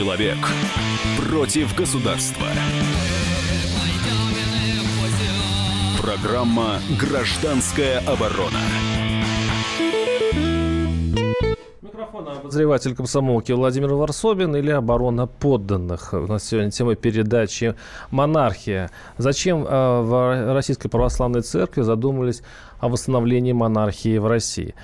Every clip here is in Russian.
Человек против государства. Программа «Гражданская оборона». Обозреватель комсомолки Владимир Варсобин или оборона подданных. У нас сегодня тема передачи «Монархия». Зачем э, в Российской Православной Церкви задумались о восстановлении монархии в России.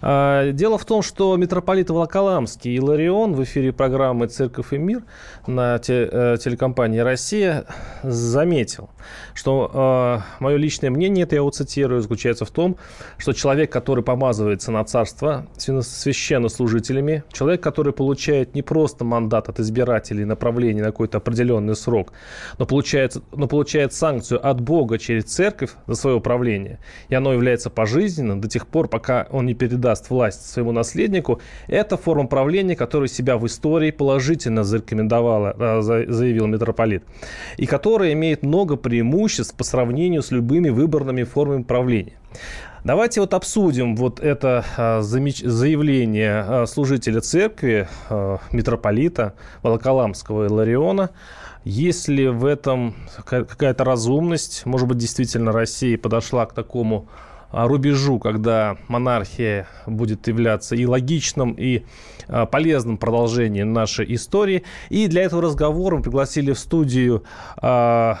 А, дело в том, что митрополит Волоколамский Иларион в эфире программы «Церковь и мир» на э, телекомпании «Россия» заметил, что а, мое личное мнение, это я его цитирую, заключается в том, что человек, который помазывается на царство священнослужителями, человек, который получает не просто мандат от избирателей направление на какой-то определенный срок, но получает, но получает санкцию от Бога через церковь за свое управление, и оно является пожизненно до тех пор, пока он не передаст власть своему наследнику, это форма правления, которая себя в истории положительно зарекомендовала, а, заявил митрополит, и которая имеет много преимуществ по сравнению с любыми выборными формами правления. Давайте вот обсудим вот это а, заявление а, служителя церкви, митрополита Волоколамского Илариона. Есть ли в этом какая-то разумность? Может быть, действительно Россия подошла к такому рубежу, когда монархия будет являться и логичным, и а, полезным продолжением нашей истории. И для этого разговора мы пригласили в студию а,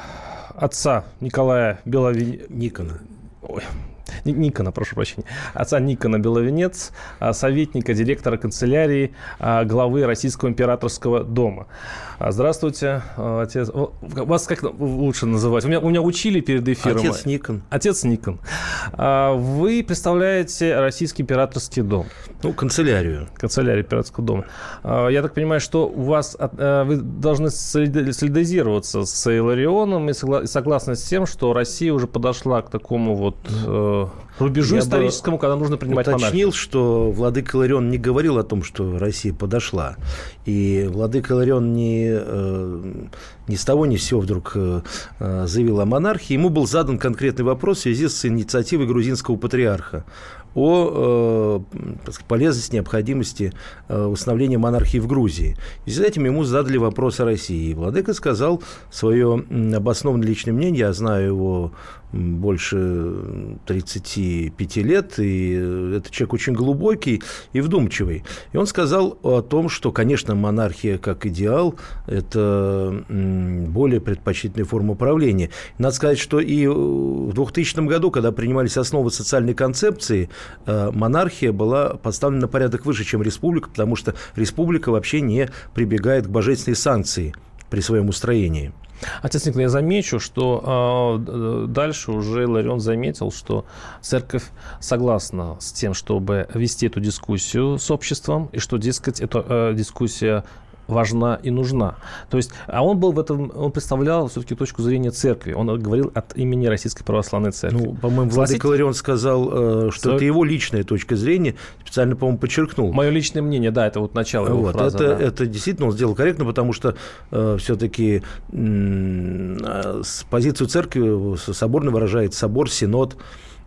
отца Николая Беловин... Никона. Ой, Никона, прошу прощения, отца Никона Беловенец, советника директора канцелярии главы Российского императорского дома. Здравствуйте, отец. Вас как лучше называть? У меня, у меня учили перед эфиром. Отец Никон. Отец Никон. Вы представляете Российский императорский дом. Ну, канцелярию. Канцелярию императорского дома. Я так понимаю, что у вас вы должны солидаризироваться с Иларионом и согласны с тем, что Россия уже подошла к такому вот э, рубежу Я историческому, когда нужно принимать уточнил, монархию. что владыка Иларион не говорил о том, что Россия подошла. И владыка Иларион не, э, ни с того ни с сего вдруг э, заявил о монархии. Ему был задан конкретный вопрос в связи с инициативой грузинского патриарха о э, полезности, необходимости э, установления монархии в Грузии. И с этим ему задали вопрос о России. И Владыка сказал свое обоснованное личное мнение, я знаю его больше 35 лет, и этот человек очень глубокий и вдумчивый. И он сказал о том, что, конечно, монархия как идеал – это более предпочтительная форма правления. Надо сказать, что и в 2000 году, когда принимались основы социальной концепции, Э, монархия была поставлена на порядок выше, чем республика, потому что республика вообще не прибегает к божественной санкции при своем устроении. Отец Николай, я замечу, что э, дальше уже Ларион заметил, что церковь согласна с тем, чтобы вести эту дискуссию с обществом, и что, дескать, эта э, дискуссия важна и нужна. То есть, а он был в этом, он представлял все-таки точку зрения церкви. Он говорил от имени Российской Православной Церкви. Ну, по-моему, Владыка Ларион сказал, э, что Со... это его личная точка зрения, специально, по-моему, подчеркнул. Мое личное мнение, да, это вот начало его вот, фразы. Это, да. это действительно он сделал корректно, потому что э, все-таки э, позицию церкви соборно выражает собор, синод, Э,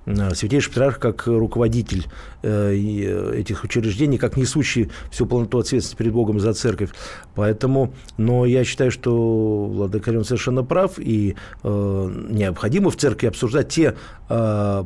Святейший Патриарх как руководитель э, э, этих учреждений, как несущий всю полноту ответственности перед Богом за церковь. Поэтому, но я считаю, что Владыка Иларион совершенно прав, и э, необходимо в церкви обсуждать те э,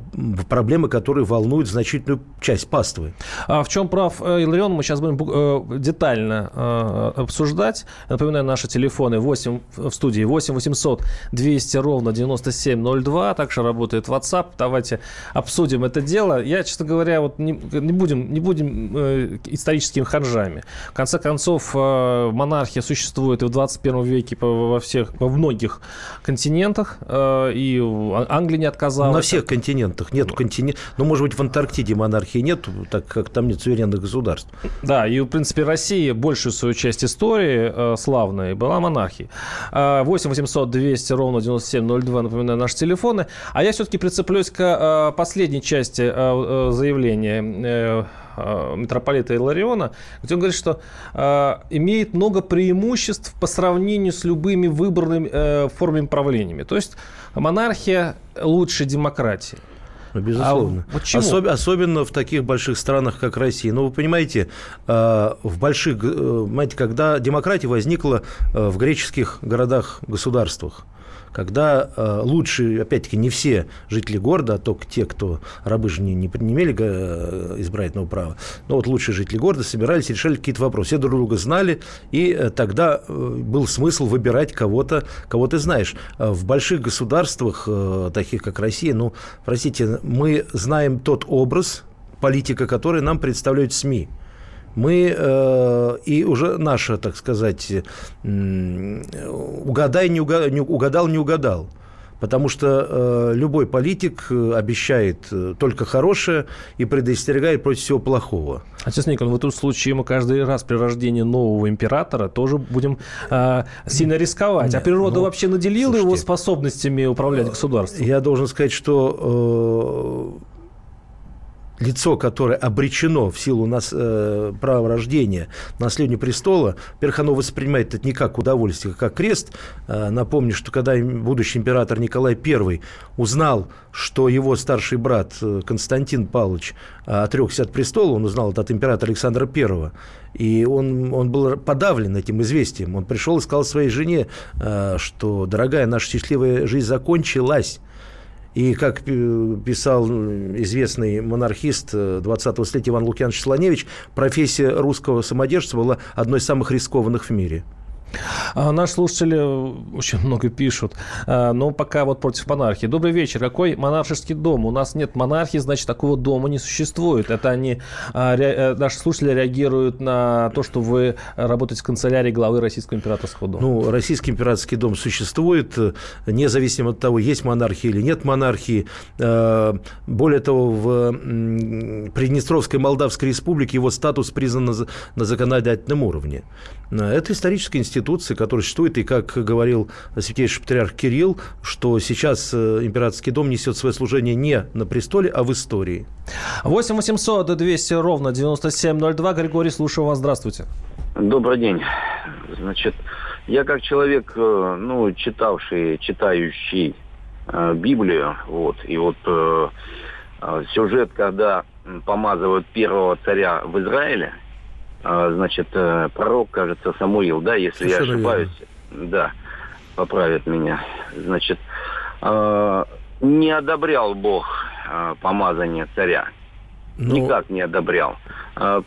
проблемы, которые волнуют значительную часть паствы. А в чем прав Иларион, мы сейчас будем э, детально э, обсуждать. Напоминаю, наши телефоны 8 в студии 8 800 200 ровно 9702, также работает WhatsApp. Давайте обсудим это дело. Я, честно говоря, вот не, не будем, не будем э, историческими ханжами. В конце концов, э, монархия существует и в 21 веке во всех, во многих континентах, э, и Англия не отказалась. На всех континентах нет континента. Ну, может быть, в Антарктиде монархии нет, так как там нет суверенных государств. Да, и, в принципе, Россия большую свою часть истории э, славной была монархией. 8 800 200 ровно 9702, напоминаю, наши телефоны. А я все-таки прицеплюсь к э, Э, последней части э, э, заявления митрополита Илариона, где он говорит, что имеет много преимуществ по сравнению с любыми выбранными формами правлениями. То есть монархия лучше демократии. Ну, безусловно. А почему? Особ, особенно в таких больших странах, как Россия. Ну, вы понимаете, э, в больших, понимаете, когда демократия возникла в греческих городах-государствах, когда э, лучшие, опять-таки, не все жители города, а только те, кто рабы же не, не, не имели э, избирательного права, но вот лучшие жители города собирались и решали какие-то вопросы. Все друг друга знали, и э, тогда э, был смысл выбирать кого-то, кого ты знаешь. Э, в больших государствах, э, таких как Россия, ну, простите, мы знаем тот образ политика, который нам представляют СМИ мы э, и уже наше, так сказать, угадай, не угадал, не угадал, не угадал. Потому что э, любой политик э, обещает э, только хорошее и предостерегает против всего плохого. Отец Никон, в этом случае мы каждый раз при рождении нового императора тоже будем э, сильно рисковать. А Нет, а природа ну, вообще наделила слушайте, его способностями управлять государством? Я должен сказать, что... Э, лицо, которое обречено в силу нас, э, права рождения наследию престола, во-первых, оно воспринимает это не как удовольствие, а как крест. Э, напомню, что когда будущий император Николай I узнал, что его старший брат э, Константин Павлович э, отрекся от престола, он узнал это от императора Александра I, и он, он был подавлен этим известием. Он пришел и сказал своей жене, э, что, дорогая, наша счастливая жизнь закончилась. И, как писал известный монархист 20-го э, столетия Иван Лукьянович Слоневич, профессия русского самодержца была одной из самых рискованных в мире. А наши слушатели очень много пишут, а, но пока вот против монархии. Добрый вечер. Какой монаршеский дом? У нас нет монархии, значит, такого дома не существует. Это они, а, э, наши слушатели реагируют на то, что вы работаете в канцелярии главы Российского императорского дома. Ну, Российский императорский дом существует, независимо от того, есть монархия или нет монархии. А, более того, в Приднестровской Молдавской Республике его статус признан на законодательном уровне. Это историческая институция, которая существует, и, как говорил святейший патриарх Кирилл, что сейчас э, императорский дом несет свое служение не на престоле, а в истории. 8 800 200 ровно 9702. Григорий, слушаю вас. Здравствуйте. Добрый день. Значит, я как человек, э, ну, читавший, читающий э, Библию, вот, и вот э, сюжет, когда помазывают первого царя в Израиле – значит, э, пророк, кажется, Самуил, да, если Совершенно я ошибаюсь, верно. да, поправит меня. Значит, а, не одобрял Бог а, помазание царя. Но... Ну, Никак не одобрял.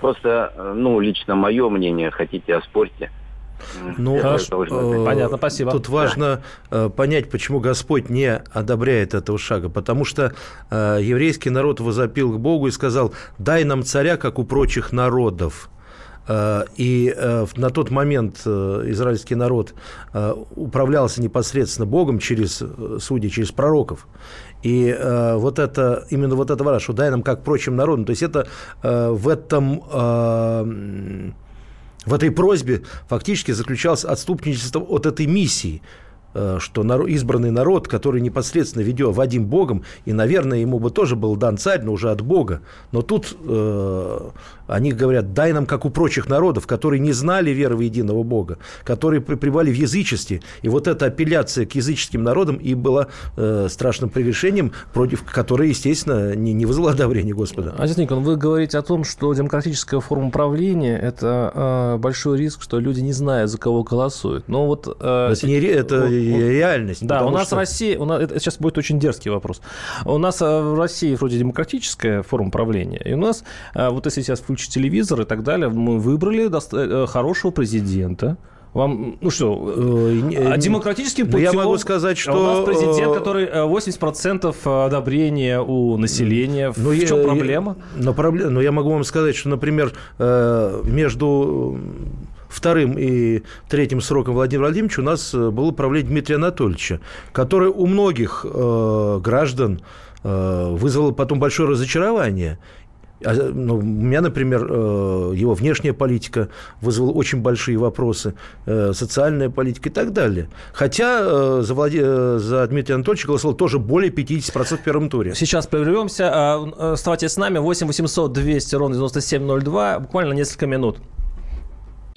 Просто, ну, лично мое мнение, хотите, оспорьте. Ну, Хорошо. Э, понятно, спасибо. Тут важно да. понять, почему Господь не одобряет этого шага. Потому что э, еврейский народ возопил к Богу и сказал, дай нам царя, как у прочих народов. Э, и э, на тот момент э, израильский народ управлялся непосредственно Богом через судей, через пророков. И вот это, именно вот это что дай нам как прочим народам. То есть это в этом в этой просьбе фактически заключалось отступничество от этой миссии – Э, что избранный народ, который непосредственно ведет Вадим Богом, и, наверное, ему бы тоже был дан царь, но уже от Бога. Но тут э, они говорят, дай нам, как у прочих народов, которые не знали веры в единого Бога, которые пребывали в язычестве. И вот эта апелляция к языческим народам и была э, страшным прегрешением, против которой, естественно, не, не вызвало одобрения Господа. Отец Никон, вы говорите о том, что демократическая форма правления – это э, большой риск, что люди не знают, за кого голосуют. Но вот, э, это, не, это реальность. Да, у нас что... Россия, у нас, это сейчас будет очень дерзкий вопрос. У нас э, в России вроде демократическая форма правления, и у нас, э, вот если сейчас включить телевизор и так далее, мы выбрали доста- э, хорошего президента, вам, ну что, а демократическим путем... Я могу сказать, что... У нас президент, который 80% одобрения у населения. Ну, в я, чем проблема? Я, но, проблема? но я могу вам сказать, что, например, между вторым и третьим сроком Владимира Владимировича у нас э, было правление Дмитрия Анатольевича, которое у многих э, граждан э, вызвало потом большое разочарование. А, ну, у меня, например, э, его внешняя политика вызвала очень большие вопросы, э, социальная политика и так далее. Хотя за, Влади... за Дмитрия Анатольевича голосовало тоже более 50% в первом туре. Сейчас прервемся. А, оставайтесь с нами. 8 800 200 ровно 9702. Буквально несколько минут.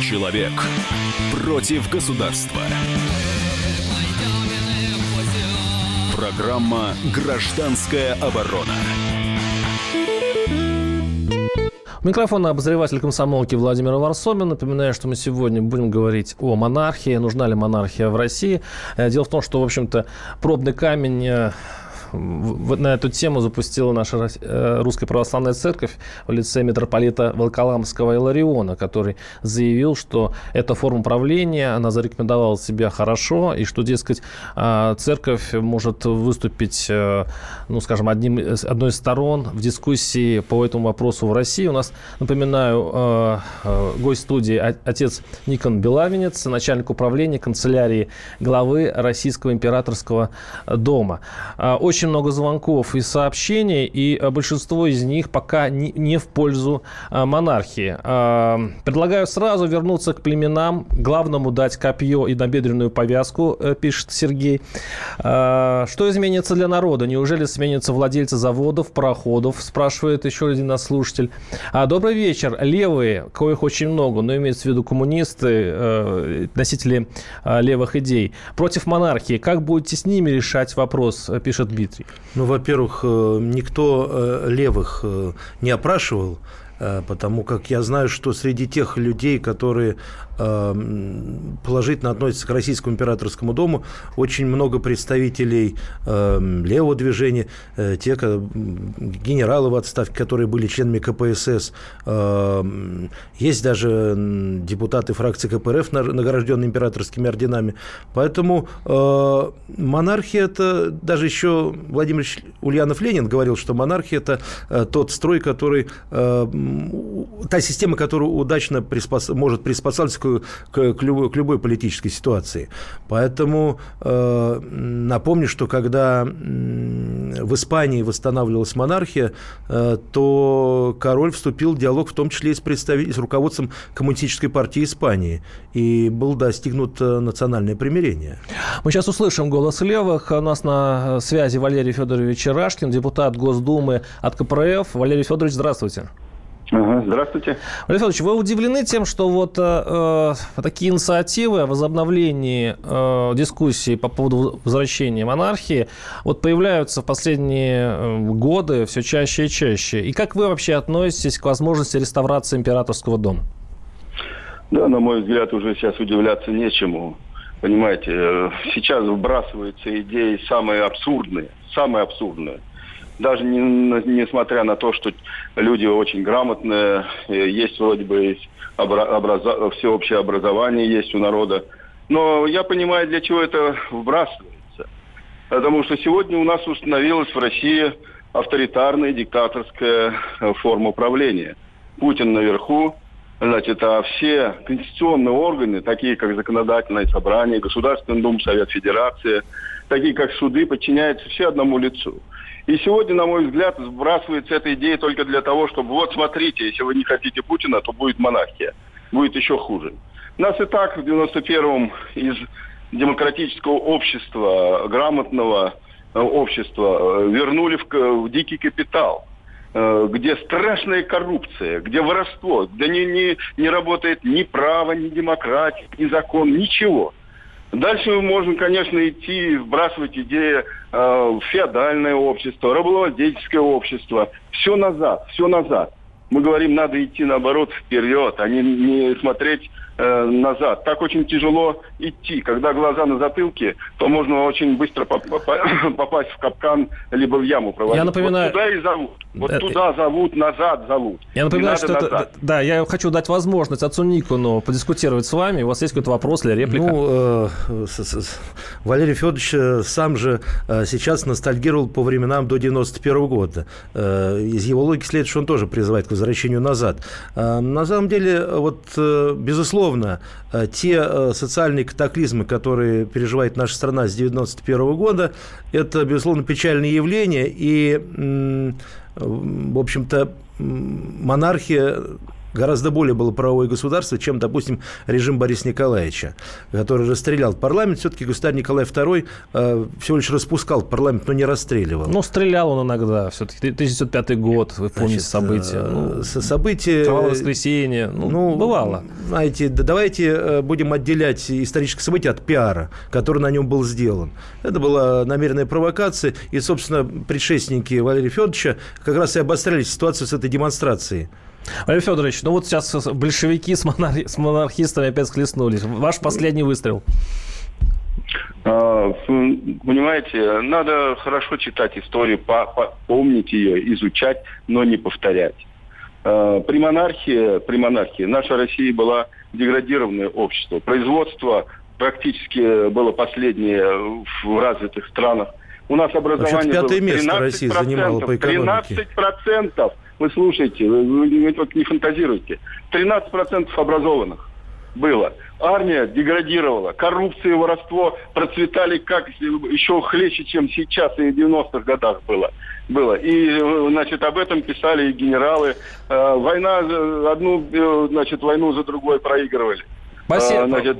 Человек против государства. Программа «Гражданская оборона». Микрофон обозреватель комсомолки Владимир Варсобин. Напоминаю, что мы сегодня будем говорить о монархии. Нужна ли монархия в России? Э, дело в том, что, в общем-то, пробный камень на эту тему запустила наша э, Русская Православная Церковь в лице митрополита Волколамского Илариона, который заявил, что эта форма правления, она зарекомендовала себя хорошо, и что, дескать, а, церковь может выступить, э, ну, скажем, одним, одной из сторон в дискуссии по этому вопросу в России. У нас, напоминаю, э, гость студии отец Никон Белавинец, начальник управления канцелярии главы Российского императорского дома. А, очень очень много звонков и сообщений, и э, большинство из них пока не, в пользу э, монархии. Э, предлагаю сразу вернуться к племенам, главному дать копье и набедренную повязку, пишет Сергей. Что изменится для народа? Неужели сменятся владельцы заводов, пароходов, спрашивает еще один наш слушатель. Добрый вечер. Левые, коих очень много, но имеется в виду коммунисты, носители левых идей, против монархии. Как будете с ними решать вопрос, пишет Бит. Дмитрий? Ну, во-первых, э, никто э, левых э, не опрашивал, потому как я знаю, что среди тех людей, которые положительно относятся к российскому императорскому дому. Очень много представителей эм, левого движения, э, те генералы в отставке, которые были членами КПСС. Эм, есть даже депутаты фракции КПРФ, награжденные императорскими орденами. Поэтому э, монархия – это даже еще Владимир Ульянов-Ленин говорил, что монархия – это э, тот строй, который, та система, которая удачно приспос... может приспосабливаться к, к, к, любой, к любой политической ситуации. Поэтому э, напомню, что когда в Испании восстанавливалась монархия, э, то король вступил в диалог в том числе и с, представителем, с руководством Коммунистической партии Испании. И был достигнут национальное примирение. Мы сейчас услышим голос левых. У нас на связи Валерий Федорович Рашкин, депутат Госдумы от КПРФ. Валерий Федорович, здравствуйте. Ага, здравствуйте. Валерий Федорович, вы удивлены тем, что вот э, э, такие инициативы о возобновлении э, дискуссии по поводу возвращения монархии вот появляются в последние э, годы все чаще и чаще. И как вы вообще относитесь к возможности реставрации императорского дома? Да, на мой взгляд, уже сейчас удивляться нечему. Понимаете, э, сейчас вбрасываются идеи самые абсурдные, самые абсурдные – даже не, несмотря на то, что люди очень грамотные, есть вроде бы образа, всеобщее образование есть у народа. Но я понимаю, для чего это вбрасывается. Потому что сегодня у нас установилась в России авторитарная диктаторская э, форма управления. Путин наверху, значит, а все конституционные органы, такие как Законодательное собрание, Государственный Дум, Совет Федерации, такие как суды, подчиняются все одному лицу. И сегодня, на мой взгляд, сбрасывается эта идея только для того, чтобы, вот смотрите, если вы не хотите Путина, то будет монархия. Будет еще хуже. Нас и так в 91-м из демократического общества, грамотного э, общества э, вернули в, в дикий капитал э, где страшная коррупция, где воровство, где не, не, не работает ни право, ни демократия, ни закон, ничего. Дальше можем, конечно, идти, вбрасывать идеи э, феодальное общество, рабовладельческое общество. Все назад, все назад. Мы говорим, надо идти наоборот вперед, а не, не смотреть э, назад. Так очень тяжело идти. Когда глаза на затылке, то можно очень быстро попасть в капкан, либо в яму провалить. Я напоминаю... Вот туда и зовут. Вот это... туда зовут, назад зовут. Я напоминаю, что это... Да, я хочу дать возможность отцу Никону подискутировать с вами. У вас есть какой-то вопрос или реплика? Ну, э, Валерий Федорович э, сам же э, сейчас ностальгировал по временам до 91 года. Э, из его логики следует, что он тоже призывает к возвращению назад. Э, на самом деле, вот, э, безусловно, безусловно, те социальные катаклизмы, которые переживает наша страна с 1991 года, это, безусловно, печальное явление. И, в общем-то, монархия гораздо более было правовое государство, чем, допустим, режим Бориса Николаевича, который расстрелял парламент. Все-таки государь Николай II э, всего лишь распускал парламент, но не расстреливал. Ну, стрелял он иногда. Все-таки 1905 год, вы помните Значит, события. Э, ну, события... Кровавое воскресенье. Ну, ну, бывало. Знаете, да давайте э, будем отделять историческое событие от пиара, который на нем был сделан. Это была намеренная провокация, и, собственно, предшественники Валерия Федоровича как раз и обостряли ситуацию с этой демонстрацией. Валерий Федорович, ну вот сейчас большевики с, монар... с монархистами опять схлестнулись. Ваш последний выстрел. А, понимаете, надо хорошо читать историю, помнить ее, изучать, но не повторять. А, при монархии, при монархии наша Россия была деградированное общество. Производство практически было последнее в развитых странах. У нас образование пятое было 13%, место Россия занимала по экономике. 13% вы слушайте, вы, вы, вы только не фантазируйте. 13% образованных было. Армия деградировала, коррупция и воровство процветали как еще хлеще, чем сейчас и в 90-х годах было. было. И, значит, об этом писали и генералы. Э, война, одну, э, значит, войну за другой проигрывали. Спасибо. А, значит,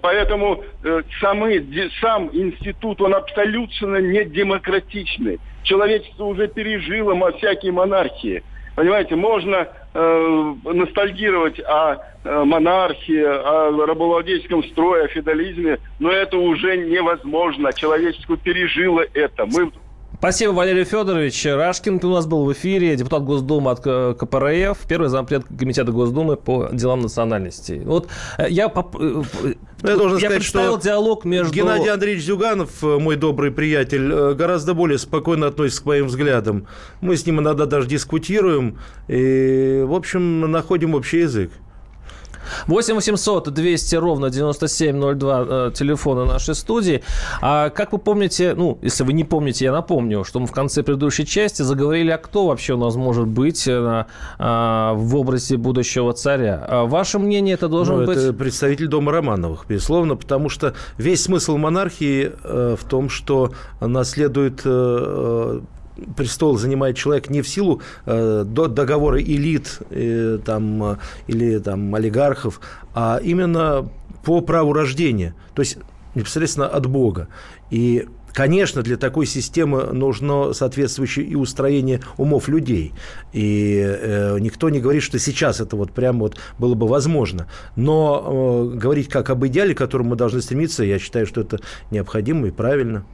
поэтому э, самый, сам институт, он абсолютно не демократичный. Человечество уже пережило всякие монархии. Понимаете, можно э, ностальгировать о э, монархии, о рабовладельческом строе, о феодализме, но это уже невозможно. Человечество пережило это. Мы Спасибо, Валерий Федорович. Рашкин у нас был в эфире, депутат Госдумы от КПРФ, первый зампред Комитета Госдумы по делам национальности. Вот э, я, поп... Э, ну, я должен я сказать, что диалог между... Геннадий Андреевич Зюганов, э, мой добрый приятель, гораздо более спокойно относится к моим взглядам. Мы с ним иногда даже дискутируем и, в общем, находим общий язык. 8 800 200 ровно 9702 э, телефона нашей студии. А как вы помните, ну, если вы не помните, я напомню, что мы в конце предыдущей части заговорили, а кто вообще у нас может быть э, а, в образе будущего царя. А ваше мнение это должен ну, быть... Это представитель Дома Романовых, безусловно, потому что весь смысл монархии э, в том, что наследует э, престол занимает человек не в силу э, договора элит э, там, э, или там, олигархов, а именно по праву рождения, то есть непосредственно от Бога. И Конечно, для такой системы нужно соответствующее и устроение умов людей. И э, никто не говорит, что сейчас это вот прямо вот было бы возможно. Но э, говорить как об идеале, к которому мы должны стремиться, я считаю, что это необходимо и правильно.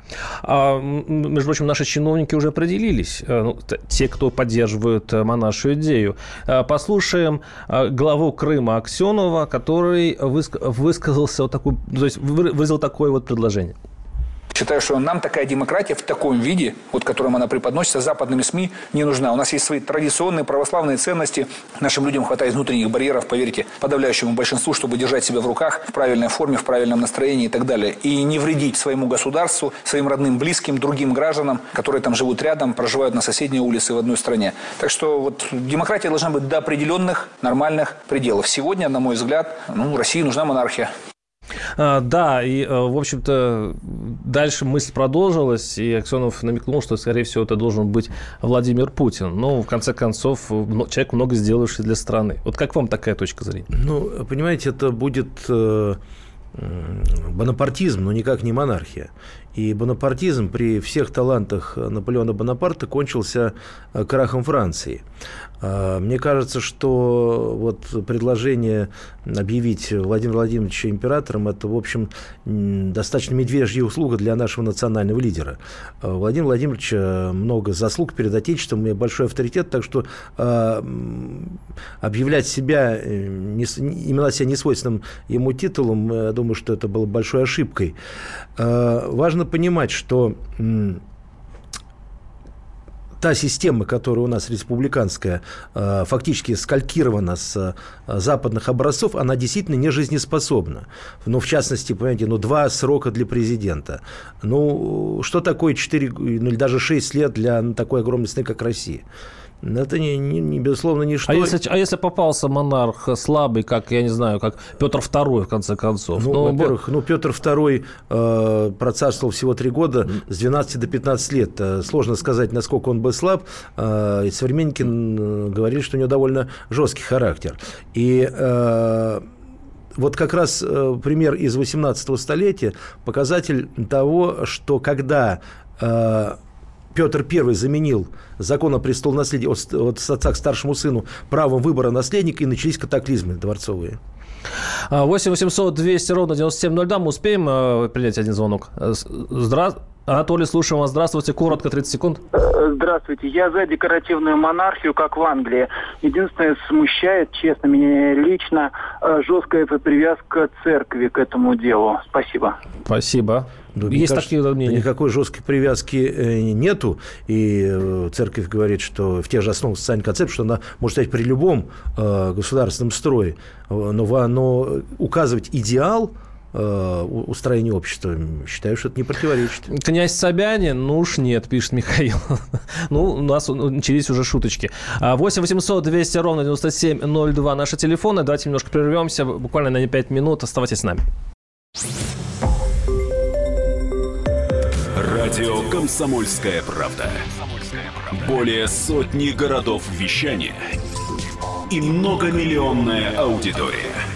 А, между прочим, наши чиновники уже определились, э, ну, те, кто поддерживают э, монаршую идею. Э, послушаем главу Крыма Аксенова, который высказался вот такой, то есть выразил такое вот предложение. Считаю, что нам такая демократия в таком виде, вот которым она преподносится западными СМИ, не нужна. У нас есть свои традиционные православные ценности. Нашим людям хватает внутренних барьеров, поверьте, подавляющему большинству, чтобы держать себя в руках в правильной форме, в правильном настроении и так далее. И не вредить своему государству, своим родным, близким, другим гражданам, которые там живут рядом, проживают на соседней улице в одной стране. Так что вот демократия должна быть до определенных нормальных пределов. Сегодня, на мой взгляд, ну, России нужна монархия. А, да, и, э, в общем-то, дальше мысль продолжилась, и Аксенов намекнул, что, скорее всего, это должен быть Владимир Путин. Но, в конце концов, человек много сделавший для страны. Вот как вам такая точка зрения? Ну, понимаете, это будет э, бонапартизм, но никак не монархия. И бонапартизм при всех талантах Наполеона Бонапарта кончился э, крахом Франции. А, мне кажется, что вот предложение объявить Владимира Владимировича императором, это, в общем, достаточно медвежья услуга для нашего национального лидера. А, Владимир Владимирович много заслуг перед Отечеством и большой авторитет, так что э, объявлять себя, э, именно себя несвойственным ему титулом, я думаю, что это было большой ошибкой. Э, важно понимать, что та система, которая у нас республиканская, э, фактически скалькирована с э, западных образцов, она действительно не жизнеспособна. Ну, в частности, понимаете, ну, два срока для президента. Ну, что такое 4, ну, или даже 6 лет для ну, такой огромной страны, как Россия? Это, не, не, не, безусловно, ничто. А если, а если попался монарх слабый, как, я не знаю, как Петр II, в конце концов? Ну, ну во-первых, ну, Петр II э, процарствовал всего три года, с 12 до 15 лет. Э, сложно сказать, насколько он был слаб. Э, современники э, говорили, что у него довольно жесткий характер. И... Э, вот как раз э, пример из 18 столетия, показатель того, что когда Петр I заменил закон о престолонаследии от, от отца к старшему сыну правом выбора наследника, и начались катаклизмы дворцовые. 8 800 200 ровно 9702. Мы успеем э, принять один звонок. Э, Здравствуйте. Анатолий, слушаем вас. Здравствуйте. Коротко, 30 секунд. Э, здравствуйте. Я за декоративную монархию, как в Англии. Единственное, смущает, честно, меня лично, э, жесткая привязка церкви к этому делу. Спасибо. Спасибо. Ну, Есть кажется, такие мнения? Никакой жесткой привязки э, нету. И церковь говорит, что в тех же основах социальной концепции, что она может стать при любом государственном строе. Но, но указывать идеал Э, устроению общества. Считаю, что это не противоречит. Князь Собянин? Ну уж нет, пишет Михаил. ну, у нас начались уже шуточки. 8 800 200 ровно 9702 наши телефоны. Давайте немножко прервемся, буквально на 5 минут. Оставайтесь с нами. Радио «Комсомольская правда». Более сотни городов вещания и многомиллионная аудитория –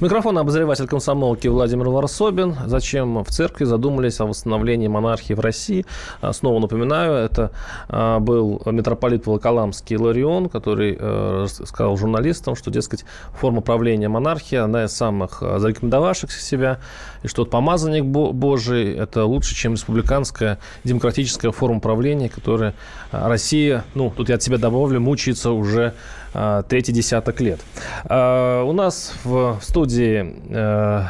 Микрофон обозреватель комсомолки Владимир Варсобин. Зачем в церкви задумались о восстановлении монархии в России? А, снова напоминаю, это а, был митрополит Волоколамский Ларион, который э, сказал журналистам, что, дескать, форма правления монархии, одна из самых а, зарекомендовавших себя, и что помазанник Божий – это лучше, чем республиканская демократическая форма правления, которая Россия, ну, тут я от себя добавлю, мучается уже третий десяток лет. У нас в студии э,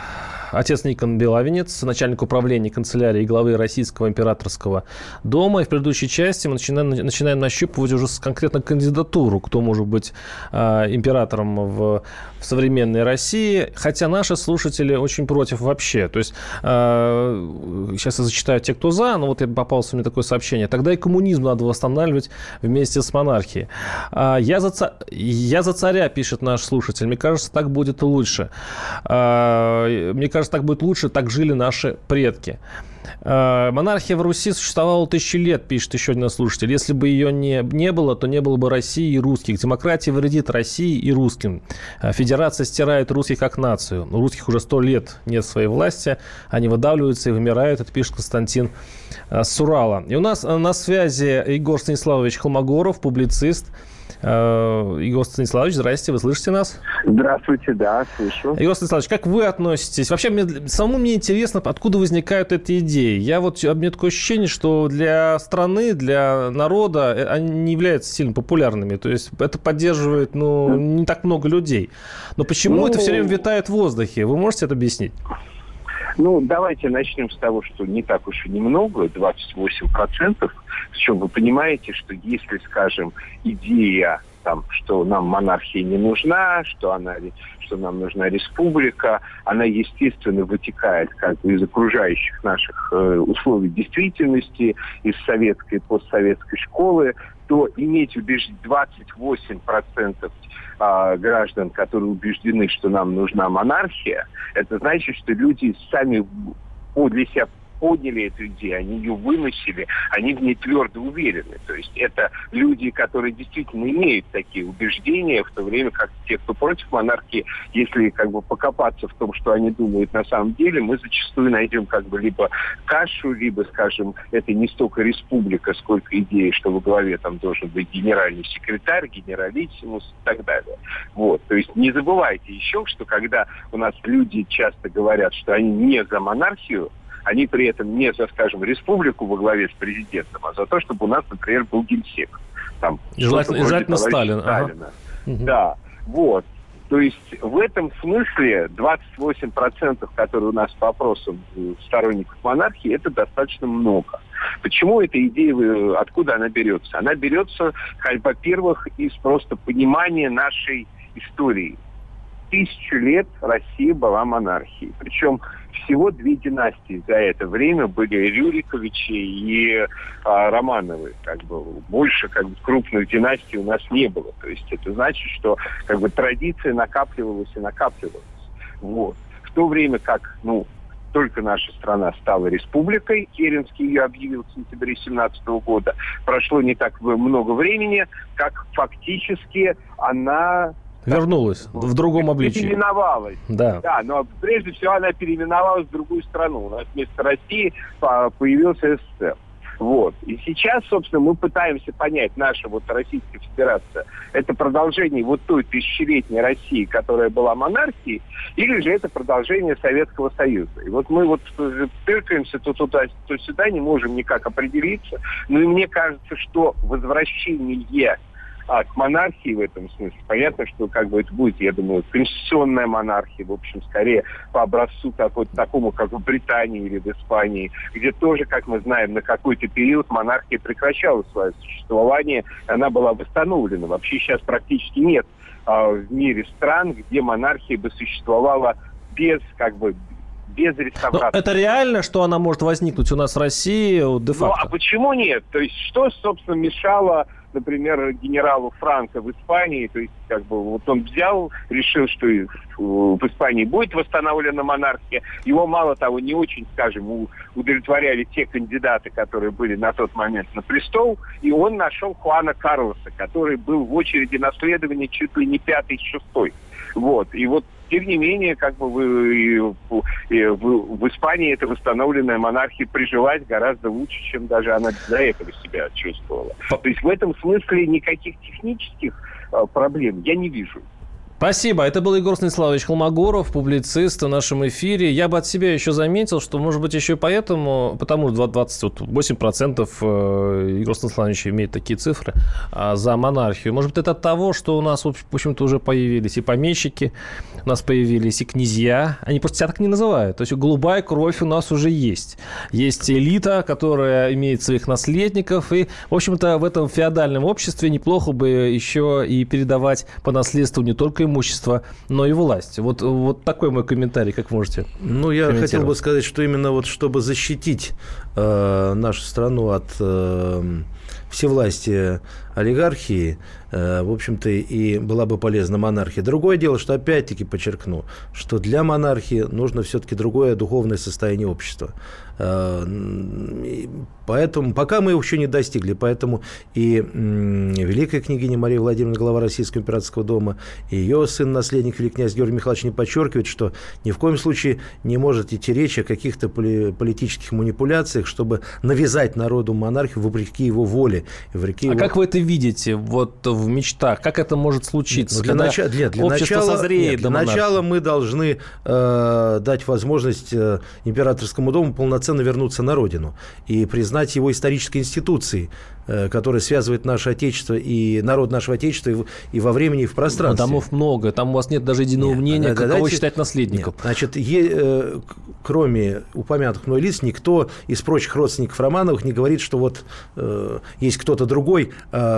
отец Никон Белавинец, начальник управления канцелярии главы Российского императорского дома. И в предыдущей части мы начинаем, начинаем нащупывать уже конкретно кандидатуру, кто может быть э, императором в, в современной России. Хотя наши слушатели очень против вообще. То есть э, сейчас я зачитаю те, кто за, но вот я попался мне такое сообщение. Тогда и коммунизм надо восстанавливать вместе с монархией. Э, я, за, я за царя, пишет наш слушатель. Мне кажется, так будет лучше. Э, мне кажется, так будет лучше, так жили наши предки. Э, монархия в Руси существовала тысячи лет, пишет еще один слушатель. Если бы ее не, не было, то не было бы России и русских. Демократия вредит России и русским. Э, федерация стирает русских как нацию. У русских уже сто лет нет своей власти. Они выдавливаются и вымирают. Это пишет Константин э, Сурала. И у нас на связи Егор Станиславович Холмогоров, публицист, Егор Станиславович, здрасте, вы слышите нас? Здравствуйте, да, слышу. Егор Станиславович, как вы относитесь? Вообще, мне, самому мне интересно, откуда возникают эти идеи. Я вот, у меня такое ощущение, что для страны, для народа э, они не являются сильно популярными. То есть это поддерживает, ну, не так много людей. Но почему ну, это все время витает в воздухе? Вы можете это объяснить? Ну, давайте начнем с того, что не так уж и немного, 28%. Причем вы понимаете, что если, скажем, идея там, что нам монархия не нужна, что она что нам нужна республика, она, естественно, вытекает как бы из окружающих наших э, условий действительности, из советской и постсоветской школы, то иметь убеждение 28% а, граждан, которые убеждены, что нам нужна монархия, это значит, что люди сами для себя подняли эту идею, они ее выносили, они в ней твердо уверены. То есть это люди, которые действительно имеют такие убеждения, в то время как те, кто против монархии, если как бы покопаться в том, что они думают на самом деле, мы зачастую найдем как бы либо кашу, либо, скажем, это не столько республика, сколько идеи, что во главе там должен быть генеральный секретарь, генералиссимус и так далее. Вот. То есть не забывайте еще, что когда у нас люди часто говорят, что они не за монархию, они при этом не за, скажем, республику во главе с президентом, а за то, чтобы у нас, например, был генсек. там... Желательно, желательно Сталин. Сталина. Ага. Да, вот. То есть в этом смысле 28%, которые у нас по опросам сторонников монархии, это достаточно много. Почему эта идея, откуда она берется? Она берется, во-первых, из просто понимания нашей истории тысячу лет Россия была монархией. Причем всего две династии за это время были Рюриковичи и а, Романовы. Как бы больше как бы, крупных династий у нас не было. То есть это значит, что как бы традиция накапливалась и накапливалась. Вот. В то время как, ну, только наша страна стала республикой, Керенский ее объявил в сентябре 2017 года, прошло не так много времени, как фактически она Вернулась в другом обличии. Переименовалась. Да. Да, но прежде всего она переименовалась в другую страну. У нас вместо России появился СССР. Вот. И сейчас, собственно, мы пытаемся понять, наша вот Российская Федерация, это продолжение вот той тысячелетней России, которая была монархией, или же это продолжение Советского Союза. И вот мы вот тыркаемся то туда, то сюда, не можем никак определиться. Ну и мне кажется, что возвращение а к монархии в этом смысле, понятно, что как бы это будет, я думаю, конституционная монархия, в общем, скорее по образцу какой-то такому, как в Британии или в Испании, где тоже, как мы знаем, на какой-то период монархия прекращала свое существование, она была восстановлена. Вообще сейчас практически нет а, в мире стран, где монархия бы существовала без, как бы, без реставрации. Но это реально, что она может возникнуть у нас в России де-факто? Ну, а почему нет? То есть что, собственно, мешало например, генералу Франко в Испании, то есть как бы вот он взял, решил, что в Испании будет восстановлена монархия. Его, мало того, не очень, скажем, удовлетворяли те кандидаты, которые были на тот момент на престол, и он нашел Хуана Карлоса, который был в очереди наследования чуть ли не пятый, шестой. Вот. И вот тем не менее, как бы в, в, в Испании эта восстановленная монархия прижилась гораздо лучше, чем даже она до этого себя чувствовала. То есть в этом смысле никаких технических э, проблем я не вижу. Спасибо. Это был Егор Станиславович Холмогоров, публицист в нашем эфире. Я бы от себя еще заметил, что, может быть, еще и поэтому, потому 28% э, Егор Станиславович имеет такие цифры а, за монархию. Может быть, это от того, что у нас, в общем-то, уже появились и помещики, у нас появились и князья. Они просто себя так не называют. То есть голубая кровь у нас уже есть. Есть элита, которая имеет своих наследников. И, в общем-то, в этом феодальном обществе неплохо бы еще и передавать по наследству не только имущество, но и власть. Вот, вот такой мой комментарий, как можете Ну, я хотел бы сказать, что именно вот чтобы защитить э, нашу страну от э, всевластия олигархии, э, в общем-то, и была бы полезна монархия. Другое дело, что опять-таки подчеркну, что для монархии нужно все-таки другое духовное состояние общества. Э, поэтому, пока мы его еще не достигли, поэтому и великая княгиня Мария Владимировна, глава Российского императорского дома, и ее сын-наследник, великий князь Георгий Михайлович, не подчеркивает, что ни в коем случае не может идти речь о каких-то политических манипуляциях, чтобы навязать народу монархию вопреки его воле. Вопреки а его... как вы это видите вот в мечтах? Как это может случиться? Ну, для, нач... для, для начала, созреет нет, для начала мы должны э, дать возможность э, императорскому дому полноценно вернуться на родину и признать его исторической институцией, э, которая связывает наше Отечество и народ нашего Отечества и, и во времени, и в пространстве. Но домов много, там у вас нет даже единого нет, мнения, да, какого дайте... считать наследником. Нет, значит, е, э, кроме упомянутых мной лиц, никто из прочих родственников Романовых не говорит, что вот э, есть кто-то другой, э,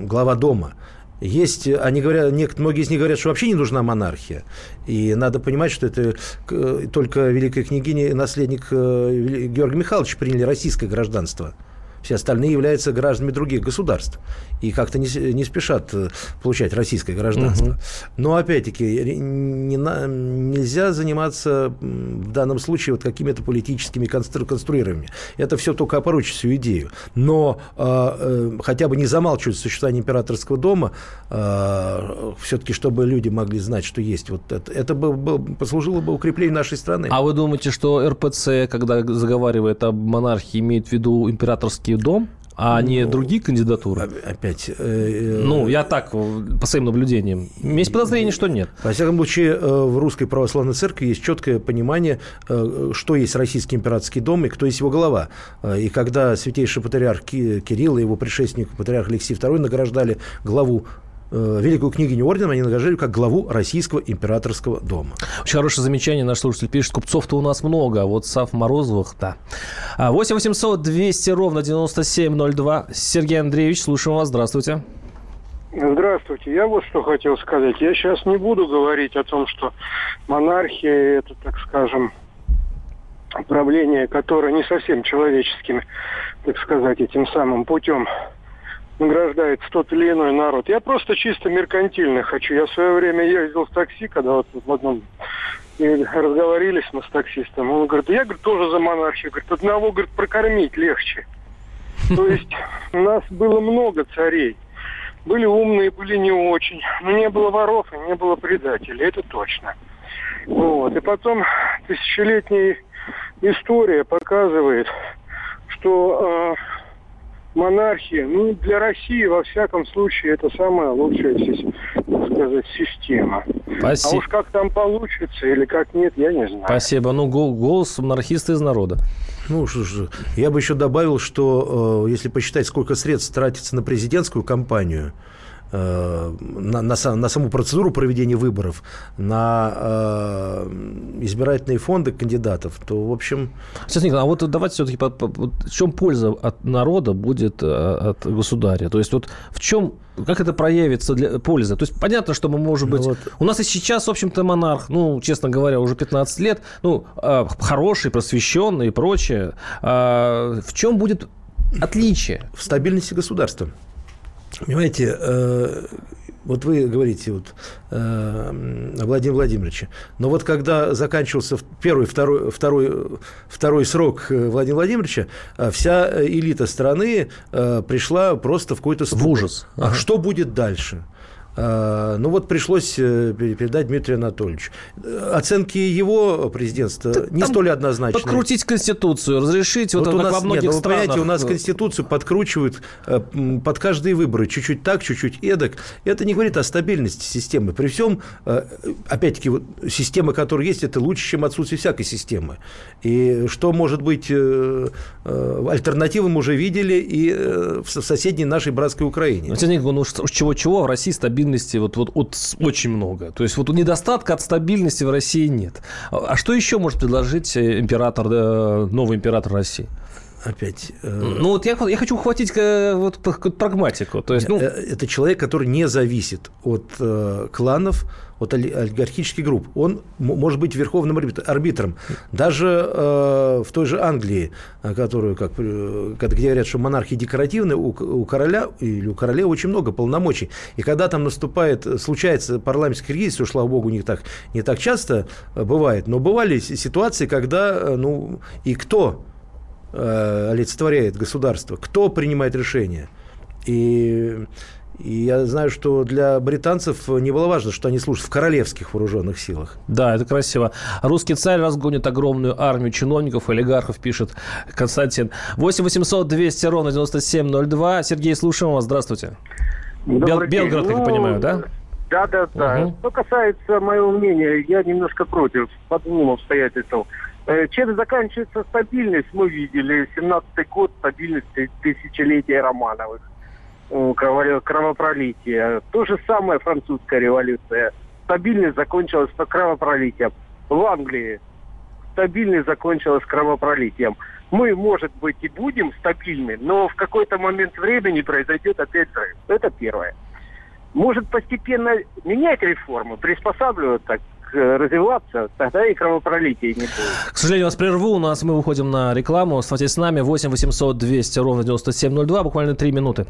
глава дома. Есть, они говорят, многие из них говорят, что вообще не нужна монархия. И надо понимать, что это только великая княгиня наследник э, Георгия Михайловича приняли российское гражданство. Все остальные являются гражданами других государств и как-то не, не спешат э, получать российское гражданство. Угу. Но опять-таки не, нельзя заниматься в данном случае вот какими-то политическими констру, конструированиями. Это все только опорочит всю идею. Но э, э, хотя бы не замалчивать существование императорского дома, э, все-таки чтобы люди могли знать, что есть вот это, это бы, бы, послужило бы укреплению нашей страны. А вы думаете, что РПЦ, когда заговаривает об монархии, имеет в виду императорский дом? а не ну, другие кандидатуры? Опять. Э, э, ну, я так, по своим наблюдениям. Есть подозрение, что нет. Во всяком случае, э, в Русской Православной Церкви есть четкое понимание, что есть Российский императорский дом и кто есть его глава. И когда святейший патриарх Кирилл и его предшественник, патриарх Алексей II, награждали главу Э, великую княгиню ордена они награждали как главу Российского императорского дома. Очень хорошее замечание. Наш слушатель пишет, купцов-то у нас много, а вот Сав Морозовых, да. 8 800 200 ровно 9702. Сергей Андреевич, слушаем вас. Здравствуйте. Здравствуйте. Я вот что хотел сказать. Я сейчас не буду говорить о том, что монархия это, так скажем, правление, которое не совсем человеческим, так сказать, этим самым путем награждает тот или иной народ. Я просто чисто меркантильно хочу. Я в свое время ездил в такси, когда вот в одном и разговорились мы с таксистом. Он говорит, я говорит, тоже за монархию. Говорит, одного говорит, прокормить легче. То есть у нас было много царей. Были умные, были не очень. Но не было воров и не было предателей, это точно. Вот. И потом тысячелетняя история показывает, что э, монархия, ну, для России, во всяком случае, это самая лучшая, так сказать, система. Спасибо. А уж как там получится или как нет, я не знаю. Спасибо. Ну, голос монархиста из народа. Ну, что ж, я бы еще добавил, что э, если посчитать, сколько средств тратится на президентскую кампанию, Э, на, на, на саму процедуру проведения выборов, на э, избирательные фонды кандидатов, то, в общем... Сейчас, Николай, а вот давайте все-таки, по, по, в чем польза от народа будет э, от государя? То есть вот в чем, как это проявится для пользы? То есть понятно, что мы, может ну быть... Ну, вот. У нас и сейчас, в общем-то, монарх, ну, честно говоря, уже 15 лет, ну, э, хороший, просвещенный и прочее. Э, в чем будет отличие? В стабильности государства. Понимаете, э, вот вы говорите вот, э, о Владимире Владимировиче, но вот когда заканчивался первый, второй, второй, второй срок э, Владимира Владимировича, вся элита страны пришла просто в какой-то ступор. В ужас. А ага. что будет дальше? А, ну вот пришлось э, передать Дмитрию Анатольевичу. Оценки его президентства так, не столь однозначные. Подкрутить Конституцию, разрешить, вот, вот у нас, во многих нет, ну, странах. Понимаете, у нас Конституцию подкручивают э, под каждые выборы. Чуть-чуть так, чуть-чуть эдак. Это не говорит о стабильности системы. При всем, э, опять-таки, вот, система, которая есть, это лучше, чем отсутствие всякой системы. И что может быть альтернативы мы уже видели и в соседней нашей братской Украине. Ну, ну чего-чего, в России стабильность стабильности вот, вот, вот очень много. То есть вот недостатка от стабильности в России нет. А что еще может предложить э, император, э, новый император России? Опять. Э... Ну вот я, я хочу ухватить э, вот, прагматику. То есть, ну... Это человек, который не зависит от э, кланов, от олигархических групп. Он может быть верховным арбитром. Даже э, в той же Англии, э, которую, как, э, где говорят, что монархия декоративная, у, у короля или у короля очень много полномочий. И когда там наступает, случается парламентский кризис, что, слава богу, не так, не так часто бывает, но бывали ситуации, когда, ну, и кто э, олицетворяет государство, кто принимает решения. И и я знаю, что для британцев не было важно, что они служат в королевских вооруженных силах. Да, это красиво. Русский царь разгонит огромную армию чиновников, олигархов, пишет Константин. 8 800 200 ровно 9702. Сергей, слушаем вас. Здравствуйте. Бел, Белгород, как ну, я понимаю, да? Да, да, да. Угу. Что касается моего мнения, я немножко против по двум обстоятельствам. Э, чем заканчивается стабильность, мы видели. 17-й год стабильности тысячелетия Романовых кровопролития. То же самое французская революция. Стабильность закончилась кровопролитием. В Англии стабильность закончилась кровопролитием. Мы, может быть, и будем стабильны, но в какой-то момент времени произойдет опять взрыв. Это первое. Может постепенно менять реформы, приспосабливать так развиваться, тогда и кровопролития не будет. К сожалению, вас прерву. У нас мы выходим на рекламу. Оставайтесь с нами. 8 800 200 ровно 9702. Буквально 3 минуты.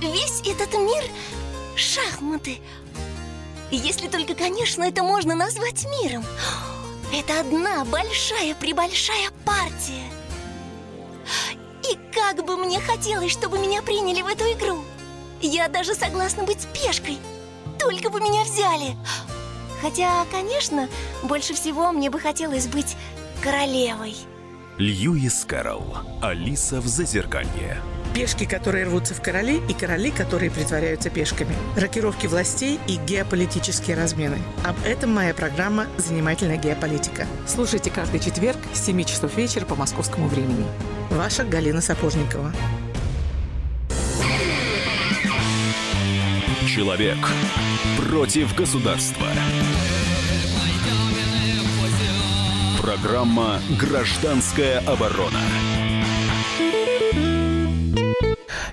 Весь этот мир – шахматы. Если только, конечно, это можно назвать миром. Это одна большая-пребольшая партия. И как бы мне хотелось, чтобы меня приняли в эту игру. Я даже согласна быть пешкой. Только бы меня взяли. Хотя, конечно, больше всего мне бы хотелось быть королевой. Льюис Кэрролл. Алиса в Зазеркалье. Пешки, которые рвутся в короли, и короли, которые притворяются пешками. Рокировки властей и геополитические размены. Об этом моя программа «Занимательная геополитика». Слушайте каждый четверг с 7 часов вечера по московскому времени. Ваша Галина Сапожникова. Человек против государства. Программа «Гражданская оборона».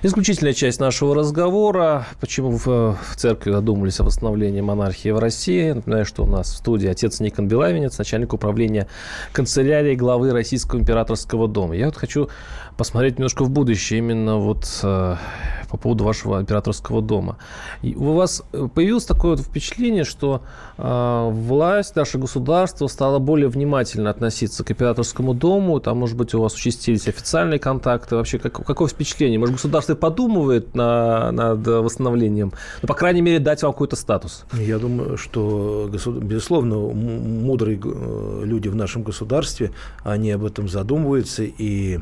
Исключительная часть нашего разговора. Почему в, в церкви задумались о восстановлении монархии в России. Напоминаю, что у нас в студии отец Никон Белавинец, начальник управления канцелярии главы Российского императорского дома. Я вот хочу посмотреть немножко в будущее, именно вот э, по поводу вашего императорского дома. И у вас появилось такое вот впечатление, что э, власть, наше государство стало более внимательно относиться к императорскому дому, там, может быть, у вас участились официальные контакты, вообще как, какое впечатление? Может, государство подумывает на, над восстановлением, ну, по крайней мере, дать вам какой-то статус? Я думаю, что, безусловно, мудрые э, люди в нашем государстве, они об этом задумываются, и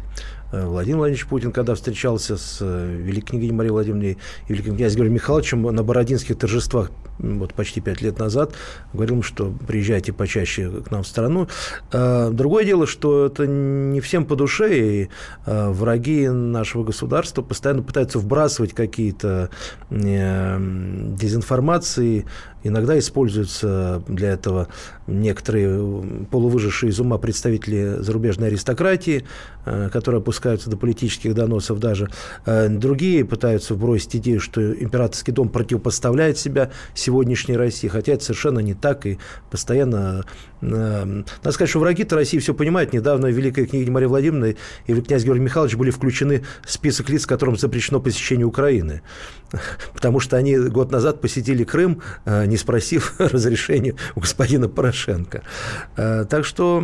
Владимир Владимирович Путин, когда встречался с э, великой княгиней Марией Владимировной и великим князем Георгием Михайловичем на Бородинских торжествах вот почти пять лет назад, говорил, что приезжайте почаще к нам в страну. Э, другое дело, что это не всем по душе, и враги нашего государства постоянно пытаются вбрасывать какие-то дезинформации, Иногда используются для этого некоторые полувыжившие из ума представители зарубежной аристократии, э, которые опускаются до политических доносов даже. Э, другие пытаются вбросить идею, что императорский дом противопоставляет себя сегодняшней России, хотя это совершенно не так, и постоянно... Э, надо сказать, что враги-то России все понимают. Недавно великая княгиня Мария Владимировна и князь Георгий Михайлович были включены в список лиц, которым запрещено посещение Украины. Потому что они год назад посетили Крым, не спросив разрешения у господина Порошенко. Э, так что...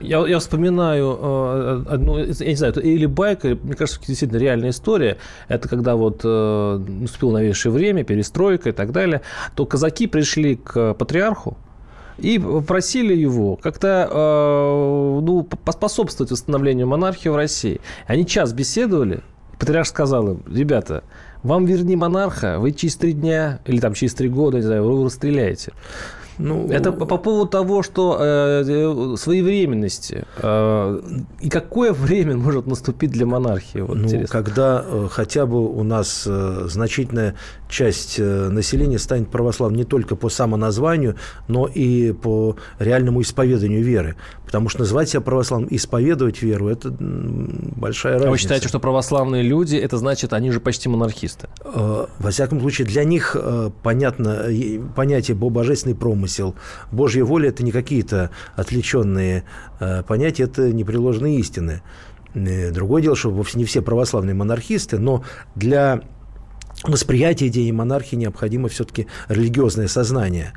Я, я вспоминаю э, одну, я не знаю, это или байка, мне кажется, действительно реальная история. Это когда вот э, наступило новейшее время, перестройка и так далее, то казаки пришли к патриарху, и просили его как-то э, ну, поспособствовать восстановлению монархии в России. Они час беседовали, патриарх сказал им, ребята, вам верни монарха, вы через три дня или там через три года, не знаю, вы расстреляете. Ну, это по поводу того, что э, своевременности. Э, и какое время может наступить для монархии? Вот ну, когда э, хотя бы у нас э, значительная часть э, населения станет православным не только по самоназванию, но и по реальному исповеданию веры. Потому что называть себя православным, исповедовать веру – это большая разница. А вы считаете, что православные люди – это значит, они же почти монархисты? Э, во всяком случае, для них э, понятно понятие «божественный промысел». Божья воля – это не какие-то отвлеченные э, понятия, это непреложные истины. Другое дело, что вовсе не все православные монархисты, но для восприятия идеи монархии необходимо все-таки религиозное сознание.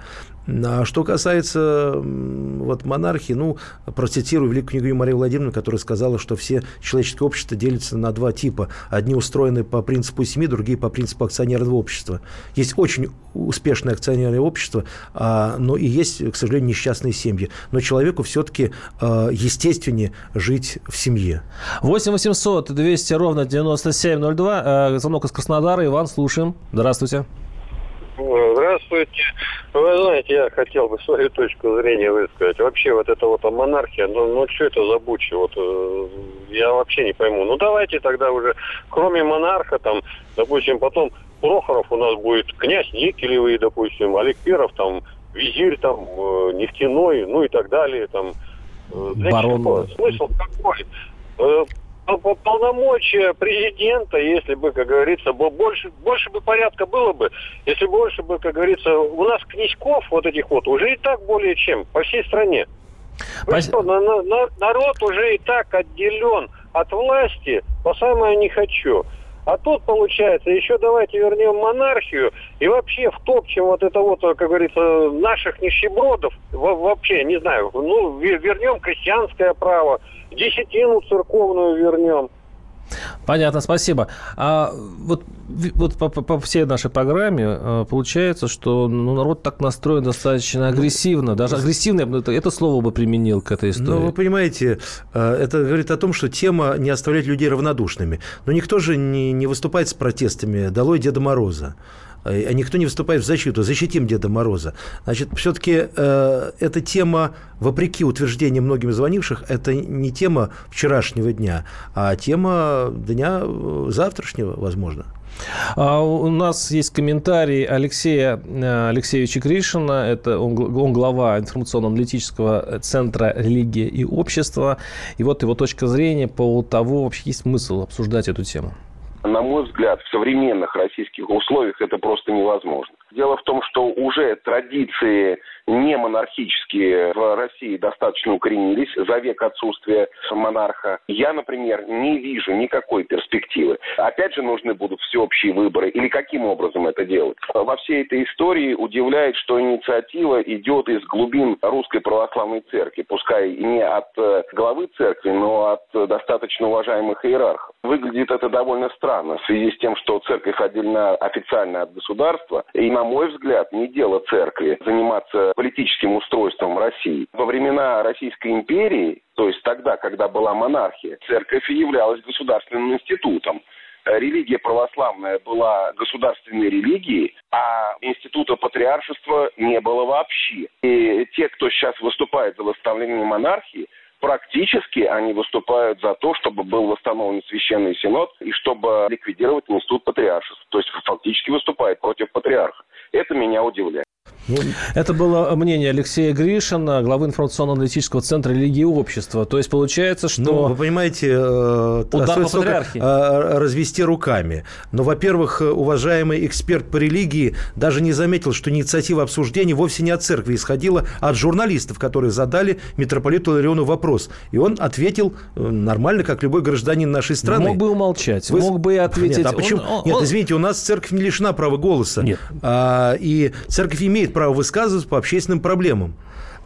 А что касается вот, монархии, ну, процитирую великую княгиню Марию Владимировну, которая сказала, что все человеческие общества делятся на два типа. Одни устроены по принципу семьи, другие по принципу акционерного общества. Есть очень успешное акционерное общество, а, но и есть, к сожалению, несчастные семьи. Но человеку все-таки а, естественнее жить в семье. 8 800 200 ровно 9702. Э, звонок из Краснодара. Иван, слушаем. Здравствуйте. Здравствуйте. Вы знаете, я хотел бы свою точку зрения высказать. Вообще вот это вот монархия, ну, ну что это за бучи? Вот э, я вообще не пойму. Ну давайте тогда уже, кроме монарха, там, допустим, потом Прохоров у нас будет князь Никелевый, допустим, Олег Перов, там, визирь, там, э, нефтяной, ну и так далее, там. Э, Барон. Смысл какой? Полномочия президента, если бы, как говорится, больше, больше бы порядка было бы, если больше бы, как говорится, у нас князьков вот этих вот уже и так более чем по всей стране. Вы Пос... что, на, на, народ уже и так отделен от власти по самое не хочу. А тут, получается, еще давайте вернем монархию и вообще втопчем вот это вот, как говорится, наших нищебродов, вообще, не знаю, ну, вернем крестьянское право, десятину церковную вернем. Понятно, спасибо. А вот, вот по, по всей нашей программе э, получается, что ну, народ так настроен достаточно агрессивно. Даже агрессивно, это, это слово бы применил к этой истории. Ну, вы понимаете, э, это говорит о том, что тема не оставляет людей равнодушными. Но никто же не, не выступает с протестами «Долой Деда Мороза» никто не выступает в защиту. Защитим Деда Мороза. Значит, все-таки э, эта тема, вопреки утверждениям многим звонивших, это не тема вчерашнего дня, а тема дня э, завтрашнего, возможно. А у нас есть комментарий Алексея э, Алексеевича Гришина. Это он, он глава информационно-аналитического центра «Религия и общество». И вот его точка зрения по того, вообще есть смысл обсуждать эту тему на мой взгляд, в современных российских условиях это просто невозможно. Дело в том, что уже традиции не монархические в России достаточно укоренились за век отсутствия монарха. Я, например, не вижу никакой перспективы. Опять же, нужны будут всеобщие выборы. Или каким образом это делать? Во всей этой истории удивляет, что инициатива идет из глубин Русской Православной Церкви. Пускай не от э, главы церкви, но от достаточно уважаемых иерархов. Выглядит это довольно странно в связи с тем, что церковь отдельно официально от государства. И, на мой взгляд, не дело церкви заниматься политическим устройством России. Во времена Российской империи, то есть тогда, когда была монархия, церковь являлась государственным институтом религия православная была государственной религией, а института патриаршества не было вообще. И те, кто сейчас выступает за восстановление монархии, практически они выступают за то, чтобы был восстановлен священный синод и чтобы ликвидировать институт патриаршества. То есть фактически выступает против патриарха. Это меня удивляет. Это было мнение Алексея Гришина, главы информационно-аналитического центра религии и общества. То есть получается, что... Ну, вы понимаете, э, удар по патриархии. Э, развести руками. Но, во-первых, уважаемый эксперт по религии даже не заметил, что инициатива обсуждения вовсе не от церкви исходила, а от журналистов, которые задали митрополиту Лариону вопрос. И он ответил э, нормально, как любой гражданин нашей страны. Мог бы умолчать, Вы... мог бы ответить... Нет, а почему? Он, Нет, извините, у нас церковь не лишена права голоса. Нет. А, и церковь имеет право высказываться по общественным проблемам.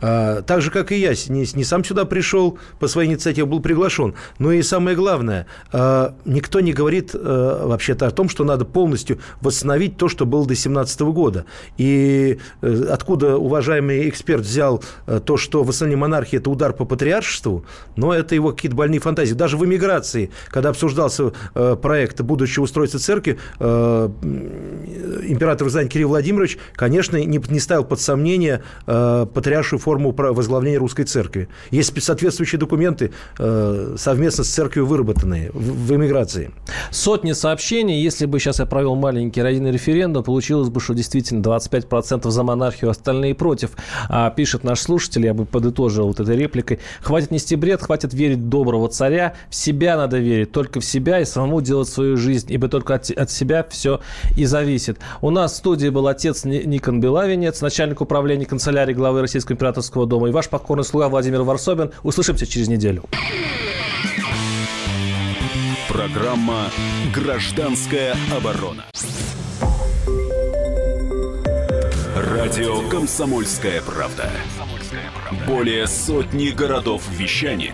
А, так же, как и я, не, не сам сюда пришел по своей инициативе, был приглашен. Но и самое главное, а, никто не говорит а, вообще-то о том, что надо полностью восстановить то, что было до 2017 года. И э, откуда уважаемый эксперт взял э, то, что восстановление монархии – это удар по патриаршеству, но это его какие-то больные фантазии. Даже в эмиграции, когда обсуждался э, проект будущего устройства церкви, император Зань Кирилл Владимирович, конечно, не, не ставил под сомнение патриаршую форму возглавления русской церкви. Есть соответствующие документы, э, совместно с церковью выработанные в, эмиграции. Сотни сообщений. Если бы сейчас я провел маленький родийный референдум, получилось бы, что действительно 25% за монархию, остальные против. А, пишет наш слушатель, я бы подытожил вот этой репликой. Хватит нести бред, хватит верить доброго царя. В себя надо верить, только в себя и самому делать свою жизнь, ибо только от, от себя все и зависит. У нас в студии был отец Никон Белавинец, начальник управления канцелярии главы Российской императорской императорского дома и ваш покорный слуга Владимир Варсобин. Услышимся через неделю. Программа «Гражданская оборона». Радио «Комсомольская правда». Более сотни городов вещания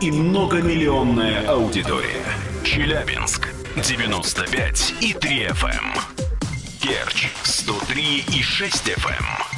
и многомиллионная аудитория. Челябинск 95 и 3 FM. Керчь 103 и 6 FM.